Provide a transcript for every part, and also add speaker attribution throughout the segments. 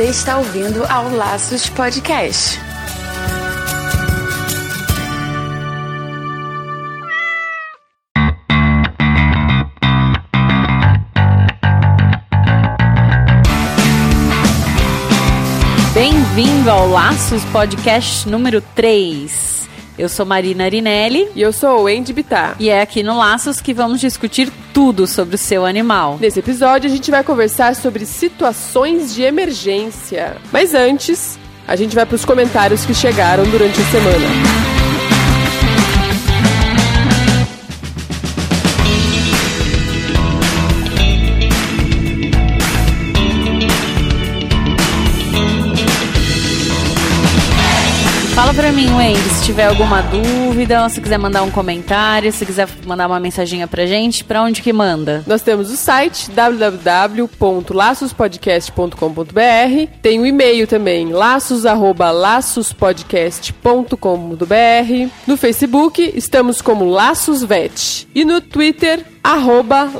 Speaker 1: Você está ouvindo ao Laços Podcast.
Speaker 2: Bem-vindo ao Laços Podcast número 3. Eu sou Marina Arinelli
Speaker 3: E eu sou o Andy Bittar.
Speaker 2: e é aqui no Laços que vamos discutir tudo sobre o seu animal.
Speaker 3: Nesse episódio a gente vai conversar sobre situações de emergência. Mas antes, a gente vai para os comentários que chegaram durante a semana.
Speaker 2: Mim, Wendy, se tiver alguma dúvida, se quiser mandar um comentário, se quiser mandar uma mensaginha pra gente, pra onde que manda?
Speaker 3: Nós temos o site www.laçospodcast.com.br, tem o e-mail também, laços@laçospodcast.com.br. No Facebook estamos como Laços Vet e no Twitter arroba.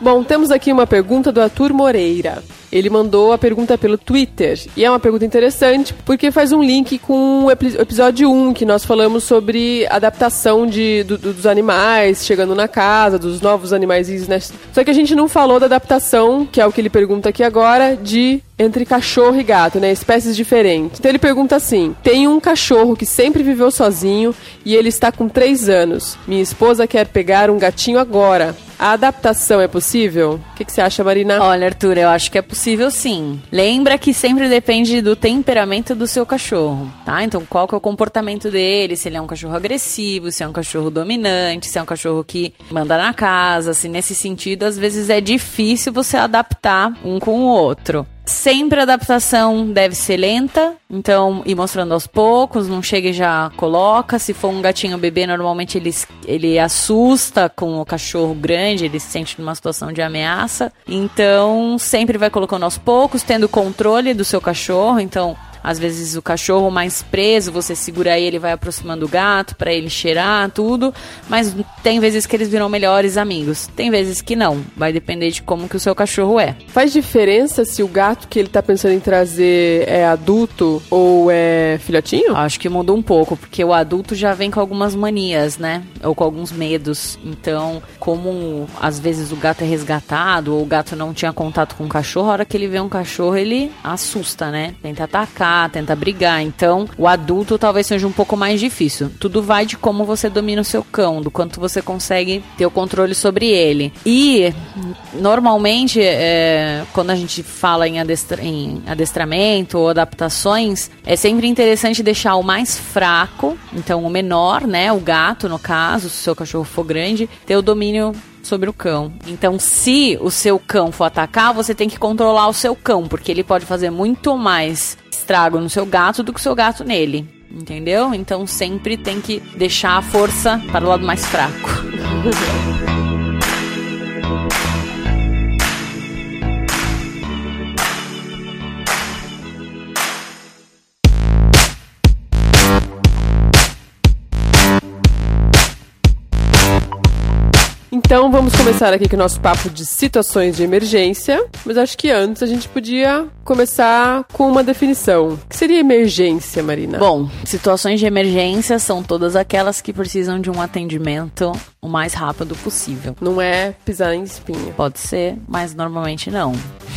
Speaker 3: Bom, temos aqui uma pergunta do Arthur Moreira. Ele mandou a pergunta pelo Twitter. E é uma pergunta interessante porque faz um link com o epi- episódio 1, que nós falamos sobre adaptação de, do- dos animais chegando na casa, dos novos animais. Né? Só que a gente não falou da adaptação, que é o que ele pergunta aqui agora, de entre cachorro e gato, né? Espécies diferentes. Então ele pergunta assim: tem um cachorro que sempre viveu sozinho e ele está com 3 anos. Minha esposa quer pegar um gatinho agora. A adaptação é possível? O que, que você acha, Marina?
Speaker 2: Olha, Arthur, eu acho que é possível sim. Lembra que sempre depende do temperamento do seu cachorro, tá? Então, qual que é o comportamento dele? Se ele é um cachorro agressivo, se é um cachorro dominante, se é um cachorro que manda na casa, se nesse sentido, às vezes é difícil você adaptar um com o outro. Sempre a adaptação deve ser lenta, então ir mostrando aos poucos, não chega e já coloca. Se for um gatinho bebê, normalmente ele, ele assusta com o cachorro grande, ele se sente numa situação de ameaça. Então, sempre vai colocando aos poucos, tendo controle do seu cachorro. Então, às vezes o cachorro mais preso, você segura ele, vai aproximando o gato para ele cheirar, tudo. Mas tem vezes que eles viram melhores amigos. Tem vezes que não. Vai depender de como que o seu cachorro é.
Speaker 3: Faz diferença se o gato que ele tá pensando em trazer é adulto ou é filhotinho?
Speaker 2: Acho que mudou um pouco, porque o adulto já vem com algumas manias, né? Ou com alguns medos. Então, como às vezes o gato é resgatado, ou o gato não tinha contato com o cachorro, a hora que ele vê um cachorro, ele assusta, né? Tenta atacar, tenta brigar. Então, o adulto talvez seja um pouco mais difícil. Tudo vai de como você domina o seu cão, do quanto você consegue ter o controle sobre ele. E, normalmente, é, quando a gente fala em, adestra- em adestramento ou adaptações, é sempre interessante deixar o mais fraco, então o menor, né, o gato no caso, se o seu cachorro for grande, ter o domínio sobre o cão. Então, se o seu cão for atacar, você tem que controlar o seu cão, porque ele pode fazer muito mais estrago no seu gato do que o seu gato nele. Entendeu? Então sempre tem que deixar a força para o lado mais fraco.
Speaker 3: Então vamos começar aqui com o nosso papo de situações de emergência. Mas acho que antes a gente podia começar com uma definição. O que seria emergência, Marina?
Speaker 2: Bom, situações de emergência são todas aquelas que precisam de um atendimento o mais rápido possível.
Speaker 3: Não é pisar em espinho.
Speaker 2: Pode ser, mas normalmente não.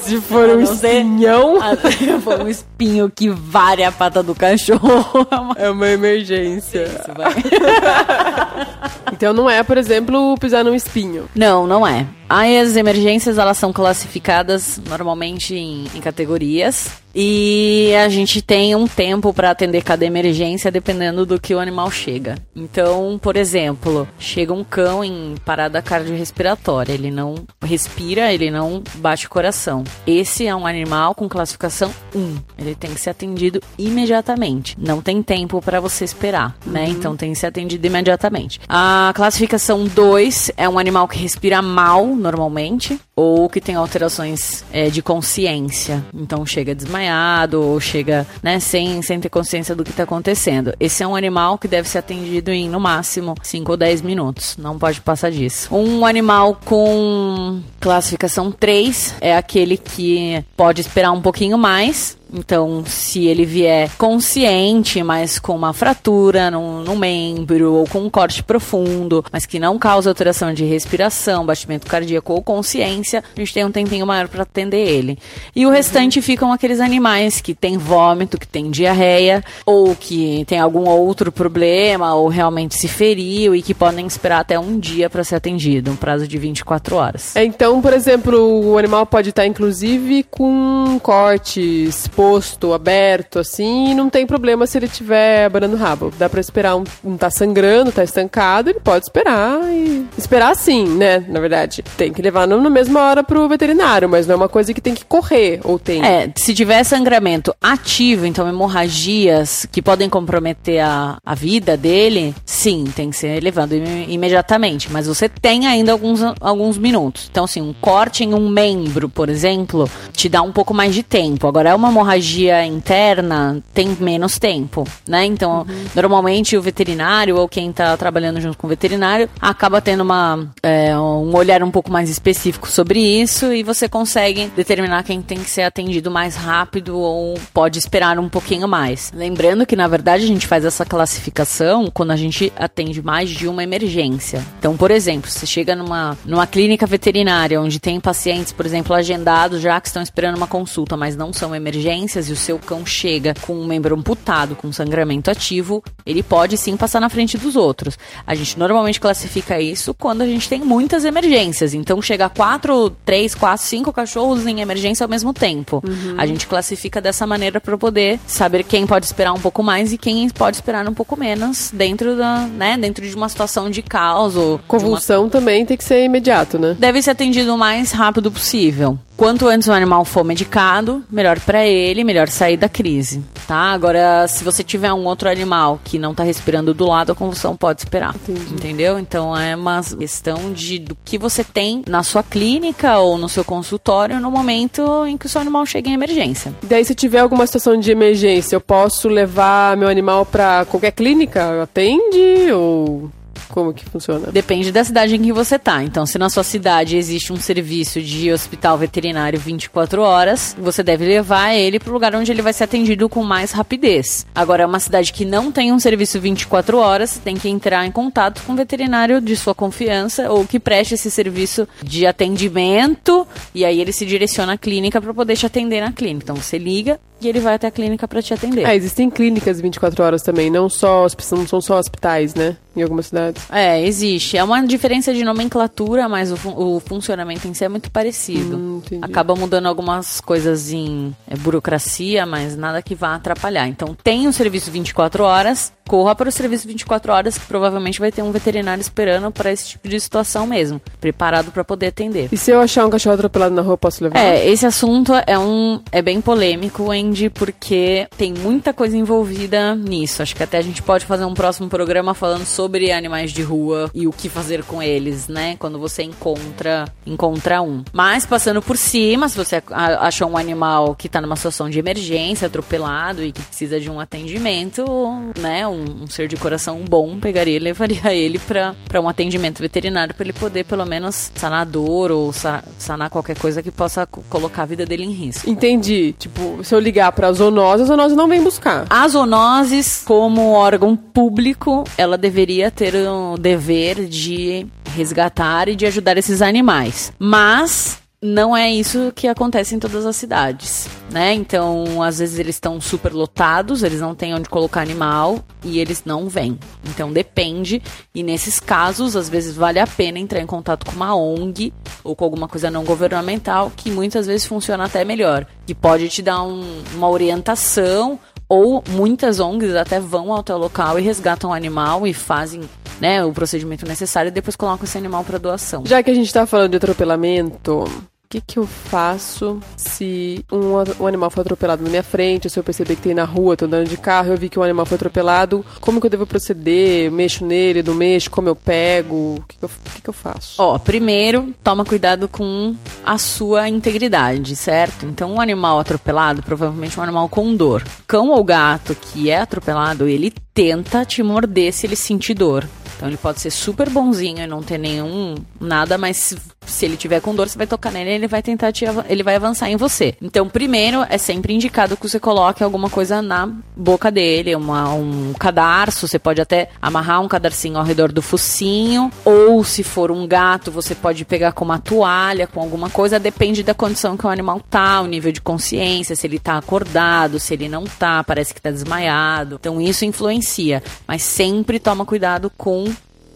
Speaker 3: Se for um espinhão,
Speaker 2: Até foi um espinho que vare a pata do cachorro. É uma-
Speaker 3: é uma emergência.
Speaker 2: Isso, vai.
Speaker 3: Então não é, por exemplo, pisar num espinho.
Speaker 2: Não, não é. As emergências elas são classificadas normalmente em, em categorias e a gente tem um tempo para atender cada emergência dependendo do que o animal chega. Então, por exemplo, chega um cão em parada cardiorrespiratória, ele não respira, ele não bate o coração. Esse é um animal com classificação 1. Ele tem que ser atendido imediatamente. Não tem tempo para você esperar, né? Então tem que ser atendido imediatamente. A classificação 2 é um animal que respira mal normalmente. Ou que tem alterações é, de consciência. Então chega desmaiado ou chega né, sem, sem ter consciência do que está acontecendo. Esse é um animal que deve ser atendido em no máximo 5 ou 10 minutos. Não pode passar disso. Um animal com classificação 3 é aquele que pode esperar um pouquinho mais então, se ele vier consciente, mas com uma fratura no, no, membro ou com um corte profundo, mas que não causa alteração de respiração, batimento cardíaco ou consciência, a gente tem um tempinho maior para atender ele. E o restante ficam aqueles animais que têm vômito, que têm diarreia, ou que tem algum outro problema, ou realmente se feriu e que podem esperar até um dia para ser atendido, um prazo de 24 horas.
Speaker 3: É, então, por exemplo, o animal pode estar inclusive com cortes exposto, aberto, assim, e não tem problema se ele estiver abanando o rabo. Dá pra esperar um, um tá sangrando, tá estancado, ele pode esperar e. Esperar sim, né? Na verdade. Tem que levar na mesma hora pro veterinário, mas não é uma coisa que tem que correr, ou tem.
Speaker 2: É, se tiver sangramento ativo, então hemorragias que podem comprometer a, a vida dele, sim, tem que ser levado im imediatamente. Mas você tem ainda alguns, alguns minutos. Então, assim, um corte em um membro, por exemplo, te dá um pouco mais de tempo. Agora, é uma hemorragia interna tem menos tempo, né? Então, uhum. normalmente o veterinário ou quem está trabalhando junto com o veterinário acaba tendo uma, é, um olhar um pouco mais específico sobre isso e você consegue determinar quem tem que ser atendido mais rápido ou pode esperar um pouquinho mais. Lembrando que, na verdade, a gente faz essa classificação quando a gente atende mais de uma emergência. Então, por exemplo, você chega numa, numa clínica veterinária onde tem pacientes, por exemplo, agendados já que estão esperando uma consulta, mas não são emergências e o seu cão chega com um membro amputado, com sangramento ativo, ele pode sim passar na frente dos outros. A gente normalmente classifica isso quando a gente tem muitas emergências. Então chega quatro, três, quatro, cinco cachorros em emergência ao mesmo tempo. Uhum. A gente classifica dessa maneira para poder saber quem pode esperar um pouco mais e quem pode esperar um pouco menos dentro da, né, dentro de uma situação de caos
Speaker 3: convulsão
Speaker 2: uma...
Speaker 3: também tem que ser imediato, né?
Speaker 2: Deve ser atendido o mais rápido possível. Quanto antes o animal for medicado, melhor para ele, melhor sair da crise, tá? Agora, se você tiver um outro animal que não tá respirando do lado, a convulsão pode esperar, Entendi. entendeu? Então é uma questão de do que você tem na sua clínica ou no seu consultório no momento em que o seu animal chega em emergência.
Speaker 3: E daí, se tiver alguma situação de emergência, eu posso levar meu animal para qualquer clínica? Atende ou como que funciona?
Speaker 2: Depende da cidade em que você tá. Então, se na sua cidade existe um serviço de hospital veterinário 24 horas, você deve levar ele para o lugar onde ele vai ser atendido com mais rapidez. Agora, uma cidade que não tem um serviço 24 horas, você tem que entrar em contato com o veterinário de sua confiança ou que preste esse serviço de atendimento e aí ele se direciona à clínica para poder te atender na clínica. Então, você liga e ele vai até a clínica para te atender.
Speaker 3: É, existem clínicas 24 horas também, não só não são só hospitais, né? Em algumas cidades.
Speaker 2: É, existe. É uma diferença de nomenclatura, mas o, fun o funcionamento em si é muito parecido.
Speaker 3: Hum,
Speaker 2: Acaba mudando algumas coisas em é, burocracia, mas nada que vá atrapalhar. Então tem o serviço 24 horas, corra para o serviço 24 horas, que provavelmente vai ter um veterinário esperando para esse tipo de situação mesmo, preparado para poder atender.
Speaker 3: E se eu achar um cachorro atropelado na rua, posso levar?
Speaker 2: É, esse assunto é um é bem polêmico, Andy, porque tem muita coisa envolvida nisso. Acho que até a gente pode fazer um próximo programa falando sobre animais de rua e o que fazer com eles, né? Quando você encontra encontra um. Mas passando por cima, se você achou um animal que está numa situação de emergência, atropelado e que precisa de um atendimento, né? Um um, ser de coração bom, pegaria e levaria ele para um atendimento veterinário para ele poder pelo menos sanar dor ou sa sanar qualquer coisa que possa colocar a vida dele em risco.
Speaker 3: Entendi. Tipo, se eu ligar para a zoonose, a zoonose não vem buscar.
Speaker 2: A zoonoses, como órgão público, ela deveria ter o dever de resgatar e de ajudar esses animais. Mas não é isso que acontece em todas as cidades, né? Então, às vezes eles estão super lotados, eles não têm onde colocar animal e eles não vêm. Então, depende. E nesses casos, às vezes vale a pena entrar em contato com uma ONG ou com alguma coisa não governamental que muitas vezes funciona até melhor, que pode te dar um, uma orientação ou muitas ONGs até vão ao teu local e resgatam o animal e fazem né, o procedimento necessário e depois colocam esse animal para doação.
Speaker 3: Já que a gente está falando de atropelamento, que, que eu faço se um, um, animal foi atropelado na minha frente, se eu perceber que tem na rua, tô andando de carro, eu vi que um animal foi atropelado, como que eu devo proceder? Mexo nele, não mexo, como eu pego? O que, que, eu, que, que eu faço?
Speaker 2: Ó, primeiro, toma cuidado com a sua integridade, certo? Então, um animal atropelado, provavelmente um animal com dor. Cão ou gato que é atropelado, ele tenta te morder se ele sentir dor. Então ele pode ser super bonzinho e não ter nenhum nada, mas se, se ele tiver com dor, você vai tocar nele, ele vai tentar te ele vai avançar em você. Então, primeiro é sempre indicado que você coloque alguma coisa na boca dele, uma, um cadarço, você pode até amarrar um cadarcinho ao redor do focinho, ou se for um gato, você pode pegar com uma toalha, com alguma coisa, depende da condição que o animal tá, o nível de consciência, se ele tá acordado, se ele não tá, parece que tá desmaiado. Então isso influencia, mas sempre toma cuidado com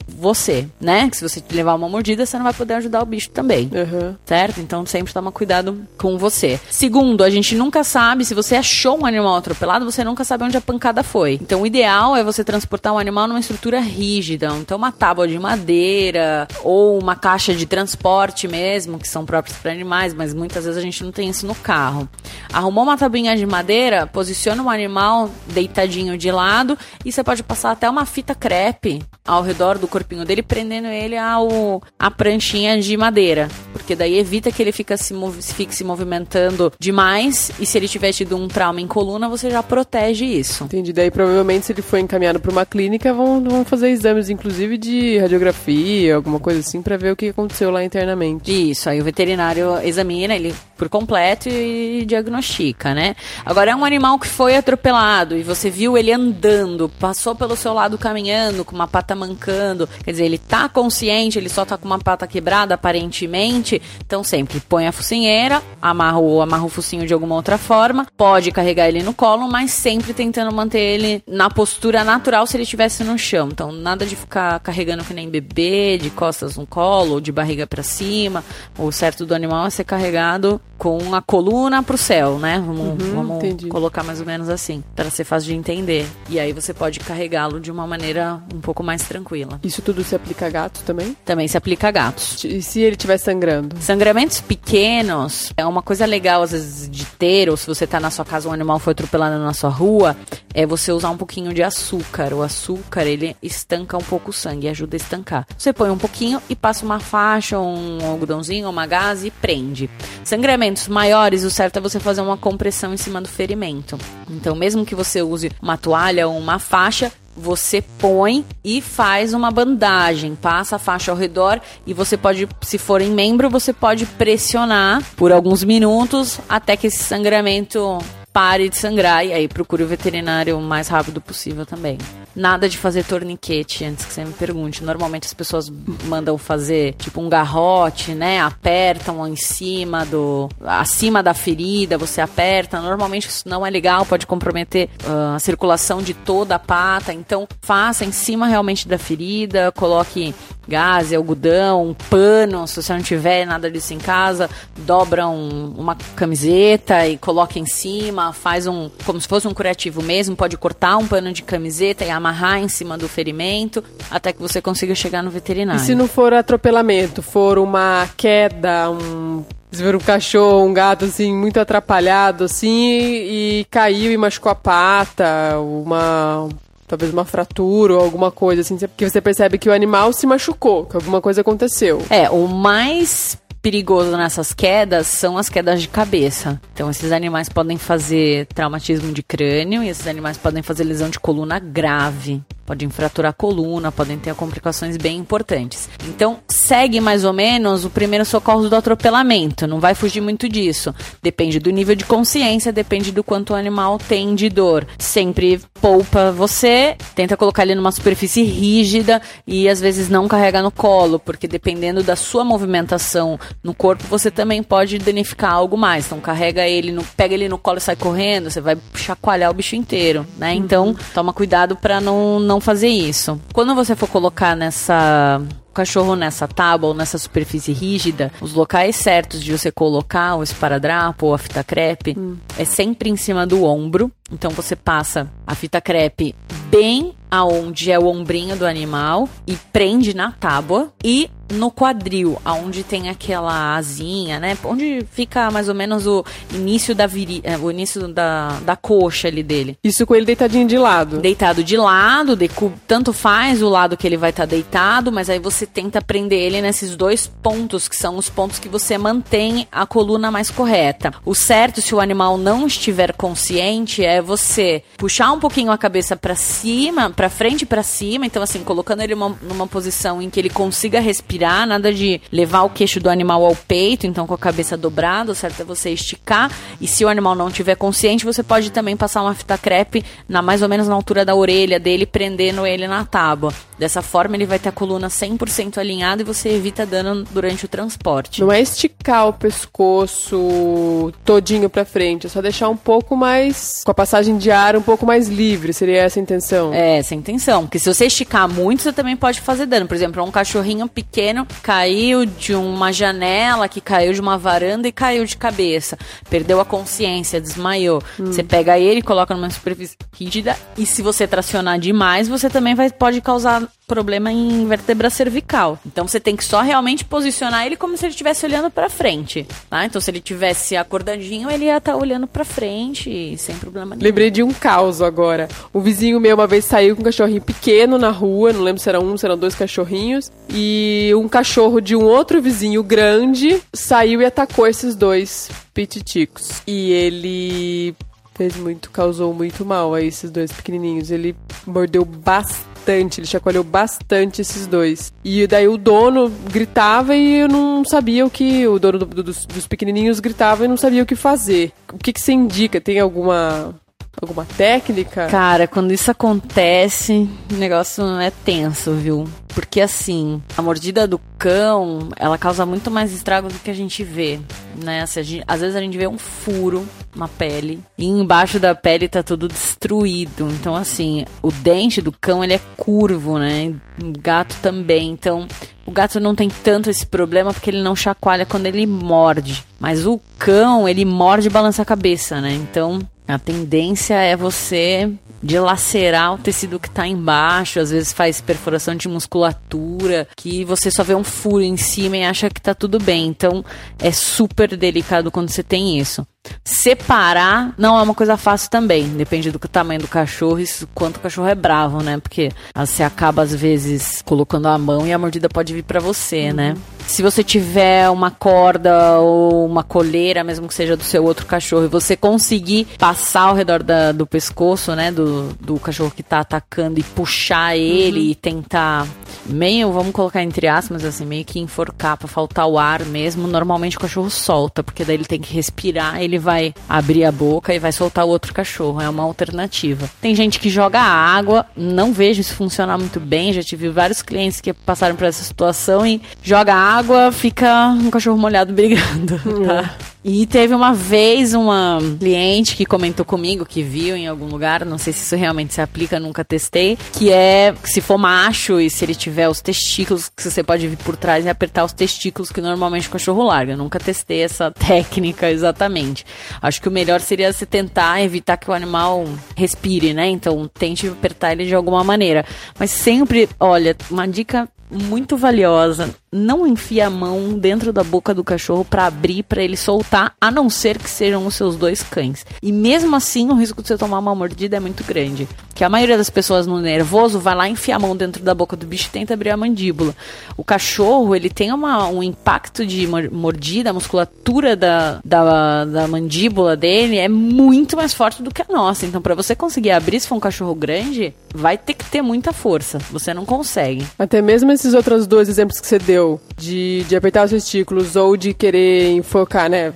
Speaker 2: você, né? Que se você levar uma mordida, você não vai poder ajudar o bicho também.
Speaker 3: Uhum.
Speaker 2: Certo? Então sempre toma cuidado com você. Segundo, a gente nunca sabe, se você achou um animal atropelado, você nunca sabe onde a pancada foi. Então o ideal é você transportar um animal numa estrutura rígida. Então uma tábua de madeira ou uma caixa de transporte mesmo, que são próprios para animais, mas muitas vezes a gente não tem isso no carro. Arrumou uma tabuinha de madeira, posiciona o animal deitadinho de lado e você pode passar até uma fita crepe ao redor do corpinho dele, prendendo ele ao a pranchinha de madeira. Porque daí evita que ele fica se fique se movimentando demais. E se ele tiver tido um trauma em coluna, você já protege isso.
Speaker 3: Entendi. Daí provavelmente se ele for encaminhado para uma clínica, vão, vão fazer exames, inclusive, de radiografia, alguma coisa assim, para ver o que aconteceu lá internamente.
Speaker 2: Isso, aí o veterinário examina ele por completo e diagnostica, né? Agora é um animal que foi atropelado e você viu ele andando, passou pelo seu lado caminhando, com uma pata mancando. Quer dizer, ele tá consciente, ele só tá com uma pata quebrada, aparentemente. Então, sempre põe a focinheira, amarra o, amarra o focinho de alguma outra forma, pode carregar ele no colo, mas sempre tentando manter ele na postura natural se ele estivesse no chão. Então, nada de ficar carregando que nem bebê, de costas no colo, ou de barriga para cima. O certo do animal é ser carregado com a coluna pro céu, né? Vamos, uhum, vamos colocar mais ou menos assim, para ser fácil de entender. E aí você pode carregá-lo de uma maneira um pouco mais tranquila.
Speaker 3: Isso tudo se aplica a gatos também?
Speaker 2: Também se aplica a gatos.
Speaker 3: E se ele estiver sangrando?
Speaker 2: Sangramentos pequenos é uma coisa legal às vezes de ter, ou se você tá na sua casa um animal foi atropelado na sua rua, é você usar um pouquinho de açúcar. O açúcar, ele estanca um pouco o sangue, ajuda a estancar. Você põe um pouquinho e passa uma faixa, um algodãozinho, uma gase e prende. Sangramento ferimentos maiores, o certo é você fazer uma compressão em cima do ferimento. Então, mesmo que você use uma toalha ou uma faixa, você põe e faz uma bandagem, passa a faixa ao redor e você pode, se for em membro, você pode pressionar por alguns minutos até que esse sangramento pare de sangrar e aí procure o veterinário o mais rápido possível também. Nada de fazer torniquete antes que você me pergunte. Normalmente as pessoas mandam fazer tipo um garrote, né? Apertam em cima do. acima da ferida, você aperta. Normalmente isso não é legal, pode comprometer uh, a circulação de toda a pata. Então faça em cima realmente da ferida, coloque gás, algodão, pano, se você não tiver nada disso em casa, dobra um, uma camiseta e coloca em cima, faz um, como se fosse um curativo mesmo, pode cortar um pano de camiseta e amarrar em cima do ferimento, até que você consiga chegar no veterinário.
Speaker 3: E se não for atropelamento, for uma queda, um ver um cachorro, um gato, assim, muito atrapalhado, assim, e caiu e machucou a pata, uma talvez uma fratura ou alguma coisa assim, porque você percebe que o animal se machucou, que alguma coisa aconteceu.
Speaker 2: É, o mais perigoso nessas quedas são as quedas de cabeça. Então, esses animais podem fazer traumatismo de crânio e esses animais podem fazer lesão de coluna grave podem fraturar a coluna, podem ter complicações bem importantes. Então, segue mais ou menos o primeiro socorro do atropelamento, não vai fugir muito disso. Depende do nível de consciência, depende do quanto o animal tem de dor. Sempre poupa você, tenta colocar ele numa superfície rígida e às vezes não carrega no colo, porque dependendo da sua movimentação no corpo, você também pode danificar algo mais. Então, carrega ele, no, pega ele no colo e sai correndo, você vai chacoalhar o bicho inteiro, né? Então, uhum. toma cuidado para não, não fazer isso. Quando você for colocar nessa o cachorro nessa tábua ou nessa superfície rígida, os locais certos de você colocar o esparadrapo ou a fita crepe hum. é sempre em cima do ombro. Então você passa a fita crepe bem aonde é o ombrinho do animal e prende na tábua e no quadril, aonde tem aquela asinha, né? Onde fica mais ou menos o início da viri, é, o início da, da coxa ali dele.
Speaker 3: Isso com ele deitadinho de lado.
Speaker 2: Deitado de lado, de, tanto faz o lado que ele vai estar tá deitado, mas aí você tenta prender ele nesses dois pontos, que são os pontos que você mantém a coluna mais correta. O certo, se o animal não estiver consciente, é você puxar um pouquinho a cabeça para cima, para frente e para cima, então assim, colocando ele uma, numa posição em que ele consiga respirar nada de levar o queixo do animal ao peito, então com a cabeça dobrada, o certo é você esticar. E se o animal não estiver consciente, você pode também passar uma fita crepe na mais ou menos na altura da orelha dele, prendendo ele na tábua. Dessa forma, ele vai ter a coluna 100% alinhada e você evita dano durante o transporte.
Speaker 3: Não é esticar o pescoço todinho para frente, é só deixar um pouco mais com a passagem de ar um pouco mais livre, seria essa a intenção?
Speaker 2: É, a intenção, porque se você esticar muito, você também pode fazer dano. Por exemplo, um cachorrinho pequeno pequeno caiu de uma janela, que caiu de uma varanda e caiu de cabeça. Perdeu a consciência, desmaiou. Hum. Você pega ele, coloca numa superfície rígida e se você tracionar demais, você também vai, pode causar problema em vértebra cervical. Então você tem que só realmente posicionar ele como se ele estivesse olhando para frente, tá? Então se ele tivesse acordadinho, ele ia estar tá olhando para frente sem problema nenhum.
Speaker 3: Lembrei de um caos agora. O vizinho meu uma vez saiu com um cachorrinho pequeno na rua, não lembro se era um, se eram dois cachorrinhos, e um cachorro de um outro vizinho grande saiu e atacou esses dois pititicos. E ele fez muito, causou muito mal a esses dois pequenininhos. Ele mordeu bastante bastante, ele chacoalhou bastante esses dois. E daí o dono gritava e eu não sabia o que. O dono do, do, dos, dos, pequenininhos gritava e não sabia o que fazer. O que, que você indica? Tem alguma. Alguma técnica?
Speaker 2: Cara, quando isso acontece, o negócio é tenso, viu? Porque assim, a mordida do cão, ela causa muito mais estrago do que a gente vê, né? Assim, gente, às vezes a gente vê um furo na pele e embaixo da pele tá tudo destruído. Então assim, o dente do cão ele é curvo, né? O gato também. Então, o gato não tem tanto esse problema porque ele não chacoalha quando ele morde. Mas o cão, ele morde e balança a cabeça, né? Então, a tendência é você dilacerar o tecido que está embaixo, às vezes faz perfuração de musculatura, que você só vê um furo em cima e acha que está tudo bem. Então é super delicado quando você tem isso. Separar não é uma coisa fácil também. Depende do tamanho do cachorro e quanto o cachorro é bravo, né? Porque você acaba, às vezes, colocando a mão e a mordida pode vir para você, uhum. né? Se você tiver uma corda ou uma coleira, mesmo que seja do seu outro cachorro, e você conseguir passar ao redor da, do pescoço, né? Do, do cachorro que tá atacando e puxar ele uhum. e tentar meio, vamos colocar entre aspas, assim, meio que enforcar pra faltar o ar mesmo, normalmente o cachorro solta, porque daí ele tem que respirar, ele vai abrir a boca e vai soltar o outro cachorro. É uma alternativa. Tem gente que joga água, não vejo isso funcionar muito bem. Já tive vários clientes que passaram por essa situação e joga água, fica um cachorro molhado brigando, tá? E teve uma vez uma cliente que comentou comigo que viu em algum lugar, não sei se isso realmente se aplica, nunca testei, que é se for macho e se ele tiver os testículos, que você pode vir por trás e apertar os testículos que normalmente o cachorro larga. Eu nunca testei essa técnica exatamente. Acho que o melhor seria se tentar evitar que o animal respire, né? Então tente apertar ele de alguma maneira. Mas sempre, olha, uma dica muito valiosa. Não enfie a mão dentro da boca do cachorro para abrir para ele soltar, a não ser que sejam os seus dois cães. E mesmo assim, o risco de você tomar uma mordida é muito grande. Que a maioria das pessoas no nervoso vai lá enfiar a mão dentro da boca do bicho e tenta abrir a mandíbula. O cachorro, ele tem uma, um impacto de mordida, a musculatura da, da, da mandíbula dele é muito mais forte do que a nossa. Então, para você conseguir abrir, se for um cachorro grande, vai ter que ter muita força. Você não consegue.
Speaker 3: Até mesmo esses outros dois exemplos que você deu, de, de apertar os testículos ou de querer enfocar, né?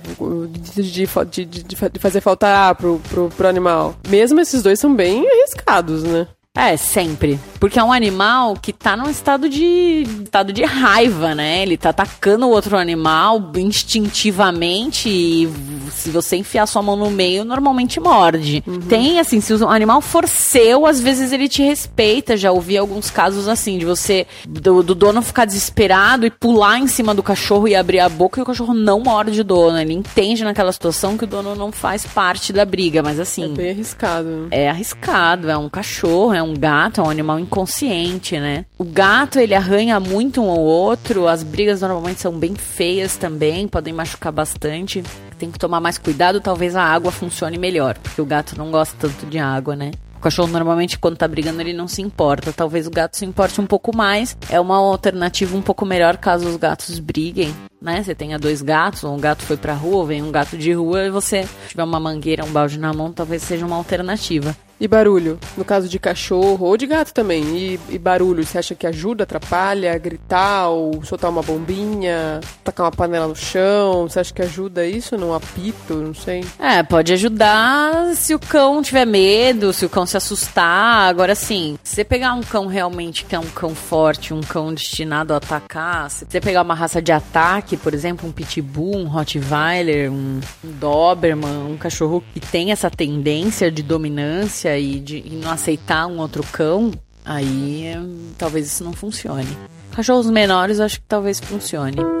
Speaker 3: De, de, de, de fazer faltar pro, pro, pro animal. Mesmo esses dois são bem arriscados, né?
Speaker 2: É, sempre. Porque é um animal que tá num estado de estado de raiva, né? Ele tá atacando o outro animal instintivamente e se você enfiar sua mão no meio, normalmente morde. Uhum. Tem, assim, se o animal for seu, às vezes ele te respeita. Já ouvi alguns casos assim, de você, do, do dono ficar desesperado e pular em cima do cachorro e abrir a boca e o cachorro não morde o dono. Ele entende naquela situação que o dono não faz parte da briga, mas assim... É
Speaker 3: bem arriscado.
Speaker 2: É arriscado, é um cachorro, é um um gato, é um animal inconsciente, né? O gato, ele arranha muito um ao outro, as brigas normalmente são bem feias também, podem machucar bastante. Tem que tomar mais cuidado, talvez a água funcione melhor, porque o gato não gosta tanto de água, né? O cachorro normalmente quando tá brigando ele não se importa. Talvez o gato se importe um pouco mais. É uma alternativa um pouco melhor caso os gatos briguem, né? Você tenha dois gatos, ou um gato foi pra rua, vem um gato de rua e você tiver uma mangueira, um balde na mão, talvez seja uma alternativa.
Speaker 3: E barulho? No caso de cachorro ou de gato também. E, e, barulho, você acha que ajuda, atrapalha, gritar ou soltar uma bombinha, tacar uma panela no chão? Você acha que ajuda isso num apito? Não sei.
Speaker 2: É, pode ajudar se o cão tiver medo, se o cão se assustar. Agora sim, se você pegar um cão realmente que é um cão forte, um cão destinado a atacar, se você pegar uma raça de ataque, por exemplo, um pitbull, um rottweiler, um, um doberman, um cachorro que tem essa tendência de dominância e de não aceitar um outro cão, aí talvez isso não funcione. Cachorros menores, acho que talvez funcione.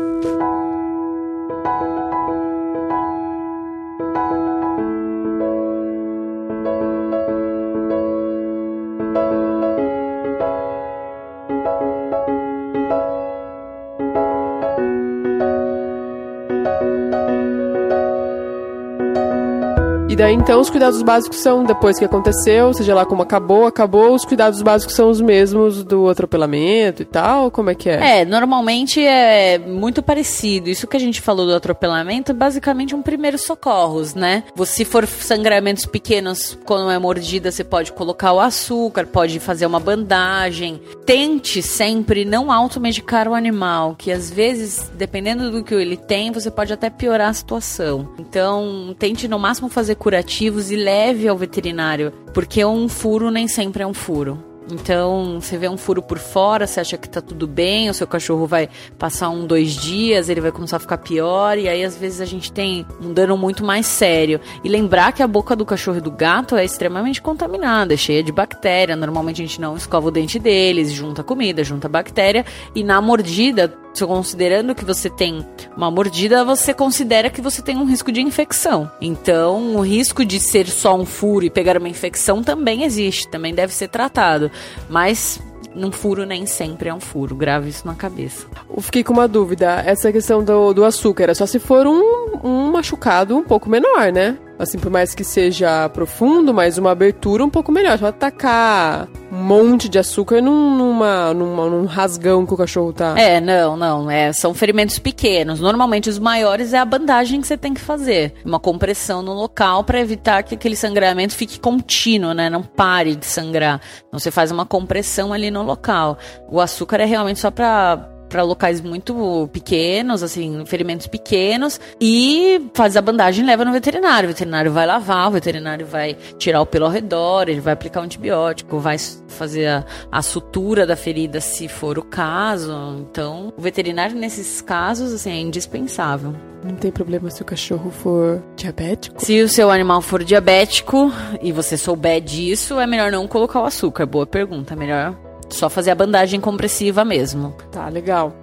Speaker 3: Daí então os cuidados básicos são depois que aconteceu, seja lá como acabou, acabou, os cuidados básicos são os mesmos do atropelamento e tal? Como é que
Speaker 2: é? É, normalmente é muito parecido. Isso que a gente falou do atropelamento, basicamente um primeiro socorros, né? Se for sangramentos pequenos, quando é mordida, você pode colocar o açúcar, pode fazer uma bandagem. Tente sempre não automedicar o animal, que às vezes, dependendo do que ele tem, você pode até piorar a situação. Então, tente no máximo fazer curativos e leve ao veterinário, porque um furo nem sempre é um furo. Então, você vê um furo por fora, você acha que tá tudo bem, o seu cachorro vai passar um, dois dias, ele vai começar a ficar pior, e aí às vezes a gente tem um dano muito mais sério. E lembrar que a boca do cachorro e do gato é extremamente contaminada, é cheia de bactéria. Normalmente a gente não escova o dente deles, junta comida, junta bactéria, e na mordida, considerando que você tem uma mordida, você considera que você tem um risco de infecção. Então, o risco de ser só um furo e pegar uma infecção também existe, também deve ser tratado. Mas num furo nem sempre é um furo. Grave isso na cabeça.
Speaker 3: Eu fiquei com uma dúvida. Essa questão do, do açúcar é só se for um, um machucado um pouco menor, né? Assim, por mais que seja profundo, mas uma abertura um pouco melhor. Só atacar um monte de açúcar num, numa, numa, num rasgão que o cachorro tá.
Speaker 2: É, não, não. É, são ferimentos pequenos. Normalmente os maiores é a bandagem que você tem que fazer. Uma compressão no local para evitar que aquele sangramento fique contínuo, né? Não pare de sangrar. Então você faz uma compressão ali no local. O açúcar é realmente só para para locais muito pequenos, assim, ferimentos pequenos, e faz a bandagem e leva no veterinário. O veterinário vai lavar, o veterinário vai tirar o pelo ao redor, ele vai aplicar um antibiótico, vai fazer a, a sutura da ferida se for o caso. Então, o veterinário nesses casos, assim, é indispensável.
Speaker 3: Não tem problema se o cachorro for diabético?
Speaker 2: Se o seu animal for diabético e você souber disso, é melhor não colocar o açúcar. Boa pergunta. É melhor só fazer a bandagem compressiva mesmo.
Speaker 3: Tá, legal.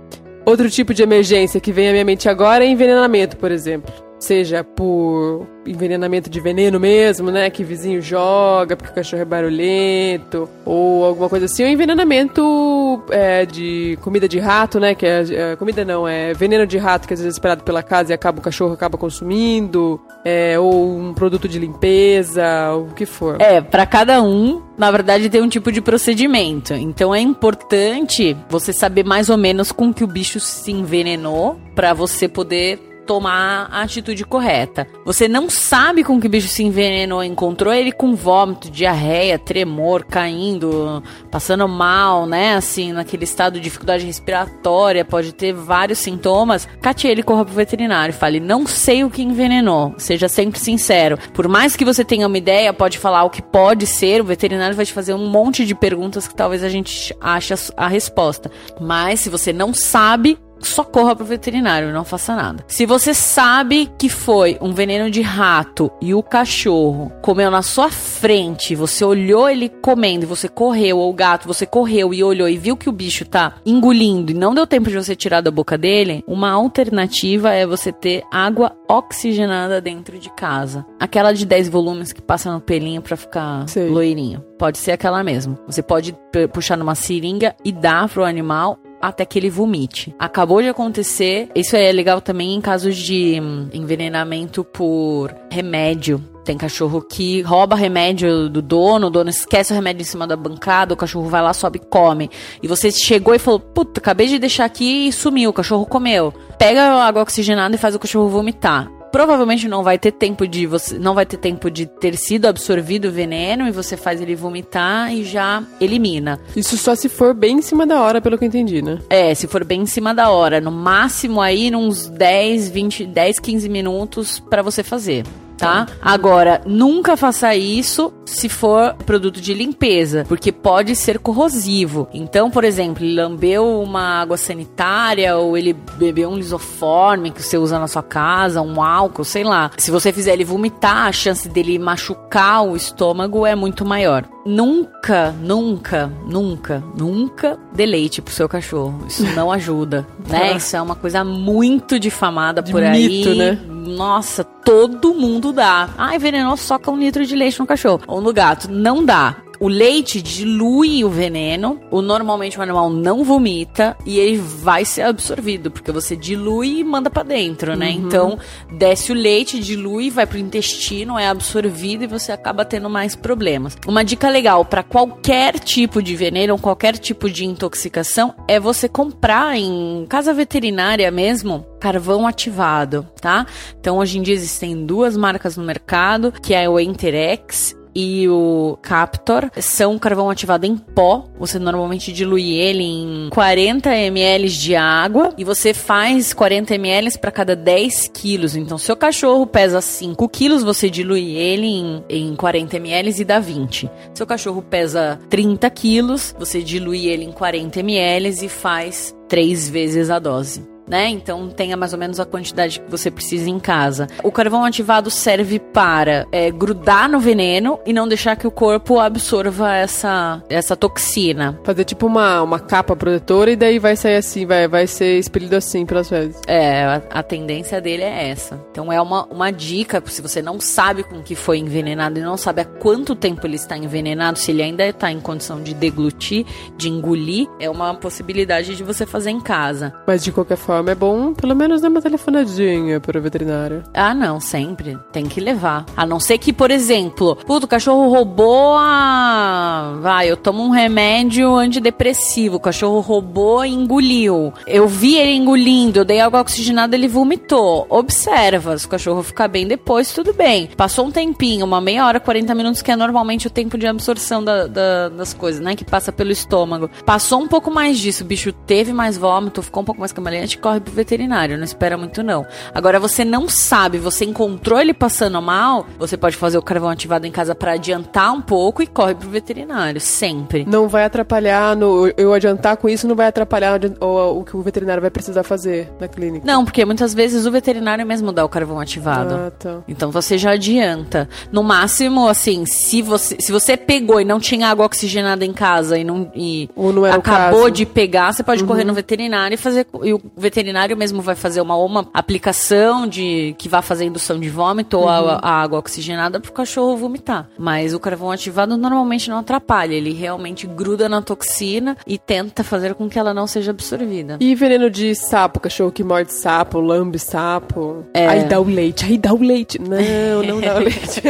Speaker 3: Outro tipo de emergência que vem à minha mente agora é envenenamento, por exemplo. Seja por envenenamento de veneno mesmo, né? Que vizinho joga porque o cachorro é barulhento, ou alguma coisa assim, ou envenenamento é, de comida de rato, né? Que é, é, comida não, é veneno de rato que às vezes é esperado pela casa e acaba o cachorro acaba consumindo, é, ou um produto de limpeza, o que for.
Speaker 2: É, para cada um, na verdade, tem um tipo de procedimento. Então é importante você saber mais ou menos com que o bicho se envenenou para você poder tomar a atitude correta. Você não sabe com que bicho se envenenou, encontrou ele com vômito, diarreia, tremor, caindo, passando mal, né? Assim, naquele estado de dificuldade respiratória, pode ter vários sintomas. Cate ele corra pro veterinário, fale: "Não sei o que envenenou". Seja sempre sincero. Por mais que você tenha uma ideia, pode falar o que pode ser, o veterinário vai te fazer um monte de perguntas que talvez a gente ache a resposta. Mas se você não sabe, só corra pro veterinário, não faça nada. Se você sabe que foi um veneno de rato e o cachorro comeu na sua frente, você olhou ele comendo e você correu, ou o gato, você correu e olhou e viu que o bicho tá engolindo e não deu tempo de você tirar da boca dele, uma alternativa é você ter água oxigenada dentro de casa. Aquela de 10 volumes que passa no pelinho para ficar
Speaker 3: Sei.
Speaker 2: loirinho. Pode ser aquela mesmo. Você pode puxar numa seringa e dar pro animal até que ele vomite. Acabou de acontecer. Isso é legal também em casos de hum, envenenamento por remédio. Tem cachorro que rouba remédio do dono, o dono esquece o remédio em cima da bancada, o cachorro vai lá, sobe e come. E você chegou e falou: Puta, acabei de deixar aqui e sumiu, o cachorro comeu. Pega a água oxigenada e faz o cachorro vomitar provavelmente não vai ter tempo de você não vai ter tempo de ter sido absorvido o veneno e você faz ele vomitar e já elimina.
Speaker 3: Isso só se for bem em cima da hora, pelo que eu entendi, né?
Speaker 2: É, se for bem em cima da hora, no máximo aí uns 10, 20, 10, 15 minutos pra você fazer. Tá? Agora, nunca faça isso se for produto de limpeza, porque pode ser corrosivo. Então, por exemplo, ele lambeu uma água sanitária ou ele bebeu um lisoforme que você usa na sua casa, um álcool, sei lá. Se você fizer ele vomitar, a chance dele machucar o estômago é muito maior. Nunca, nunca, nunca, nunca dê leite pro seu cachorro. Isso não ajuda, né? Isso é uma coisa muito difamada
Speaker 3: De
Speaker 2: por aí.
Speaker 3: mito, né?
Speaker 2: Nossa, todo mundo dá. Ai, venenoso, soca um litro de leite no cachorro. Ou no gato. Não dá. O leite dilui o veneno. O normalmente o animal não vomita e ele vai ser absorvido, porque você dilui e manda pra dentro, né? Então, desce o leite, dilui, vai pro intestino, é absorvido e você acaba tendo mais problemas. Uma dica legal pra qualquer tipo de veneno, qualquer tipo de intoxicação, é você comprar em casa veterinária mesmo carvão ativado, tá? Então, hoje em dia existem duas marcas no mercado, que é o Enterex e o Captor são carvão ativado em pó. Você normalmente dilui ele em 40 ml de água e você faz 40 ml para cada 10 quilos. Então, seu cachorro pesa 5 quilos, você dilui ele em, em 40 ml e dá 20. Seu cachorro pesa 30 quilos, você dilui ele em 40 ml e faz três vezes a dose né? Então tenha mais ou menos a quantidade que você precisa em casa. O carvão ativado serve para é, grudar no veneno e não deixar que o corpo absorva essa, essa toxina.
Speaker 3: Fazer tipo uma, uma capa protetora e daí vai sair assim, vai, vai ser expelido assim pelas fezes.
Speaker 2: É, a, a tendência dele é essa. Então é uma, uma dica, se você não sabe com que foi envenenado e não sabe há quanto tempo ele está envenenado, se ele ainda está em condição de deglutir, de engolir, é uma possibilidade de você fazer em casa.
Speaker 3: Mas de qualquer forma é bom pelo menos dar uma telefonadinha para o veterinário.
Speaker 2: Ah, não, sempre. Tem que levar. A não ser que, por exemplo, puto, o cachorro roubou a. Vai, eu tomo um remédio antidepressivo. O cachorro roubou e engoliu. Eu vi ele engolindo, eu dei água oxigenada, ele vomitou. Observa. Se o cachorro ficar bem depois, tudo bem. Passou um tempinho, uma meia hora, 40 minutos, que é normalmente o tempo de absorção da- da- das coisas, né? Que passa pelo estômago. Passou um pouco mais disso, o bicho teve mais vômito, ficou um pouco mais cambaleante, corre pro veterinário. Não espera muito, não. Agora, você não sabe, você encontrou ele passando mal, você pode fazer o carvão ativado em casa pra adiantar um pouco e corre pro veterinário. Sempre.
Speaker 3: Não vai atrapalhar, no, eu adiantar com isso não vai atrapalhar o, o- que o veterinário vai precisar fazer na clínica.
Speaker 2: Não, porque muitas vezes o veterinário mesmo dá o carvão ativado.
Speaker 3: Ah, tá.
Speaker 2: Então você já adianta. No máximo, assim, se você, se você pegou e não tinha água oxigenada em casa e não e
Speaker 3: não
Speaker 2: acabou de pegar, você pode correr no veterinário e fazer e o veterinário mesmo vai fazer uma uma aplicação de que vai fazer indução de vômito ou a, a água oxigenada pro cachorro vomitar. Mas o carvão ativado normalmente não atrapalha, ele realmente gruda na toxina e tenta fazer com que ela não seja absorvida.
Speaker 3: E veneno de sapo, cachorro que morde sapo, lambe sapo.
Speaker 2: É.
Speaker 3: Aí dá o leite, aí dá o leite. Não, não dá o leite.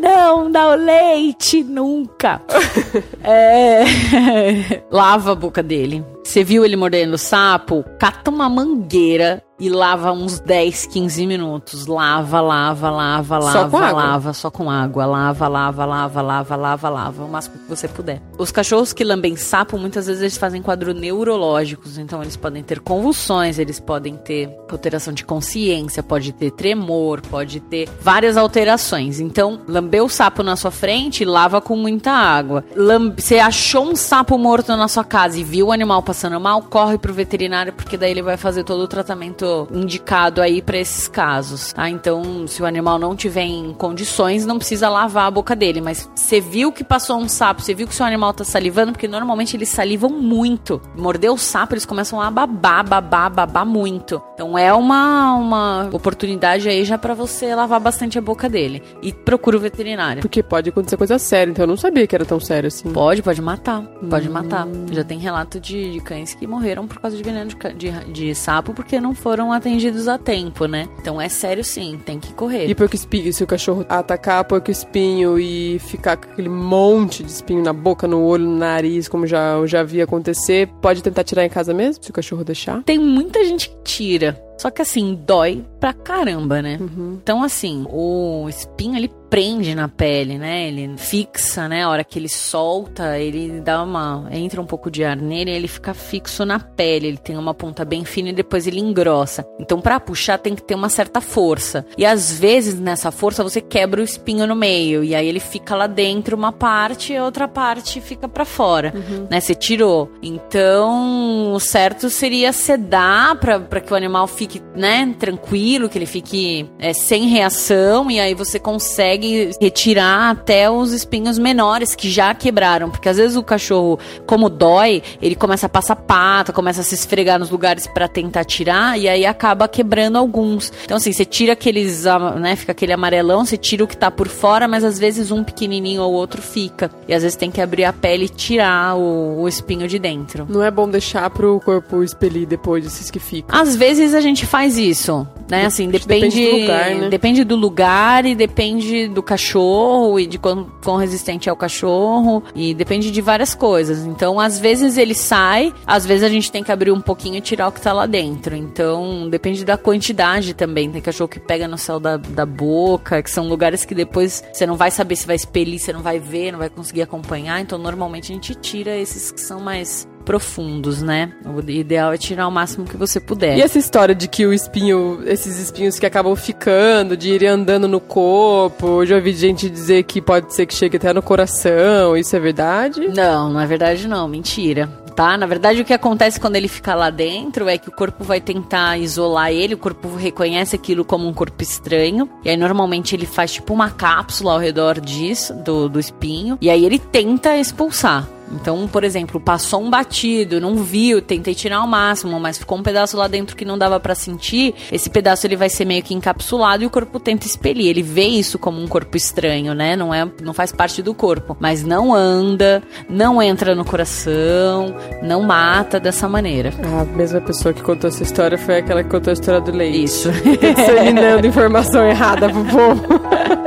Speaker 2: Não dá o leite nunca. é... Lava a boca dele. Você viu ele mordendo sapo? Cata uma mangueira e lava uns 10, 15 minutos. Lava, lava, lava, lava,
Speaker 3: Só com água?
Speaker 2: lava, só com água. Lava, lava, lava, lava, lava, lava, o máximo que você puder. Os cachorros que lambem sapo, muitas vezes eles fazem quadros neurológicos, então eles podem ter convulsões, eles podem ter alteração de consciência, pode ter tremor, pode ter várias alterações. Então, lamber o sapo na sua frente, lava com muita água. Lam- Você achou um sapo morto na sua casa e viu o animal passando mal, corre pro veterinário, porque daí ele vai fazer todo o tratamento indicado aí pra esses casos, tá? Então, se o animal não tiver em condições, não precisa lavar a boca dele, mas você viu que passou um sapo, você viu que seu animal tá salivando, porque normalmente eles salivam muito. Mordeu o sapo, eles começam a babar, babar, babar muito. Então é uma, uma oportunidade aí já pra você lavar bastante a boca dele. E procura o veterinário.
Speaker 3: Porque pode acontecer coisa séria, então eu não sabia que era tão sério assim.
Speaker 2: Pode, pode matar. Pode matar. Já tem relato de, de cães que morreram por causa de veneno de, de, de sapo porque não foram atendidos a tempo, né? Então é sério sim, tem que correr.
Speaker 3: E porco espinho, se o cachorro atacar porco espinho e ficar com aquele monte de espinho na boca, no olho, no nariz, como já, eu já vi acontecer, pode tentar tirar em casa mesmo, se o cachorro deixar?
Speaker 2: Tem muita gente que tira. Só que assim, dói pra caramba, né?
Speaker 3: Uhum.
Speaker 2: Então, assim, o espinho ele prende na pele, né? Ele fixa, né? A hora que ele solta, ele dá uma. entra um pouco de ar nele e ele fica fixo na pele. Ele tem uma ponta bem fina e depois ele engrossa. Então, pra puxar, tem que ter uma certa força. E às vezes, nessa força, você quebra o espinho no meio. E aí ele fica lá dentro uma parte e a outra parte fica pra fora. Né? Você tirou. Então, o certo seria sedar pra, pra que o animal fique, né, tranquilo, que ele fique é, sem reação. E aí você consegue retirar até os espinhos menores que já quebraram. Porque às vezes o cachorro, como dói, ele começa a passar pata, começa a se esfregar nos lugares pra tentar tirar. E aí acaba quebrando alguns. Então, assim, você tira aqueles, né, fica aquele amarelão, você tira o que tá por fora, mas às vezes um pequenininho ou outro fica. E às vezes tem que abrir a pele e tirar o, o espinho de dentro.
Speaker 3: Não é bom deixar pro corpo expelir depois desses que ficam.
Speaker 2: Às vezes a gente faz isso, né? Assim, depende,
Speaker 3: depende do lugar, né?
Speaker 2: depende do lugar e depende do cachorro e de quão, quão resistente é o cachorro e depende de várias coisas. Então, às vezes ele sai, às vezes a gente tem que abrir um pouquinho e tirar o que tá lá dentro. Então, depende da quantidade também. Tem cachorro que pega no céu da, da boca, que são lugares que depois você não vai saber se vai expelir, você não vai ver, não vai conseguir acompanhar. Então, normalmente a gente tira esses que são mais profundos, né? O ideal é tirar o máximo que você puder.
Speaker 3: E essa história de que o espinho, esses espinhos que acabam ficando, de irem andando no corpo, eu já ouvi gente dizer que pode ser que chegue até no coração, isso é verdade?
Speaker 2: Não, não é verdade não, mentira. Tá? Na verdade, o que acontece quando ele fica lá dentro é que o corpo vai tentar isolar ele, o corpo reconhece aquilo como um corpo estranho, e aí normalmente ele faz tipo uma cápsula ao redor disso, do, do espinho, e aí ele tenta expulsar. Então, por exemplo, passou um batido, não viu, tentei tirar ao máximo, mas ficou um pedaço lá dentro que não dava pra sentir. Esse pedaço ele vai ser meio que encapsulado e o corpo tenta expelir. Ele vê isso como um corpo estranho, né? Não é, não faz parte do corpo, mas não anda, não entra no coração, não mata dessa maneira.
Speaker 3: A mesma pessoa que contou essa história foi aquela que contou a história do leite.
Speaker 2: Isso.
Speaker 3: Disseminando informação errada pro povo.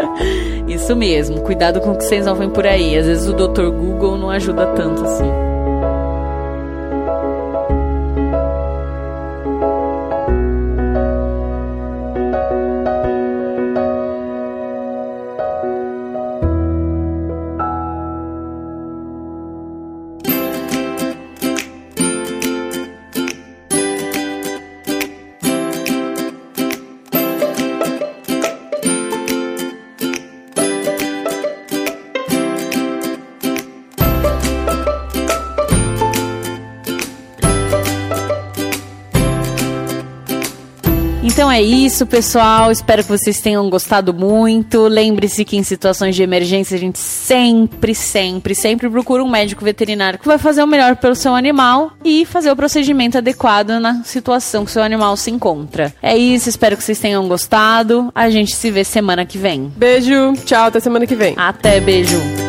Speaker 2: Isso mesmo. Cuidado com o que vocês ouvem por aí. Às vezes o Dr. Google não ajuda tanto assim. Então é isso, pessoal. Espero que vocês tenham gostado muito. Lembre-se que em situações de emergência a gente sempre, sempre, sempre procura um médico veterinário que vai fazer o melhor pelo seu animal e fazer o procedimento adequado na situação que o seu animal se encontra. É isso, espero que vocês tenham gostado. A gente se vê semana que vem.
Speaker 3: Beijo, tchau, até semana que vem.
Speaker 2: Até, beijo.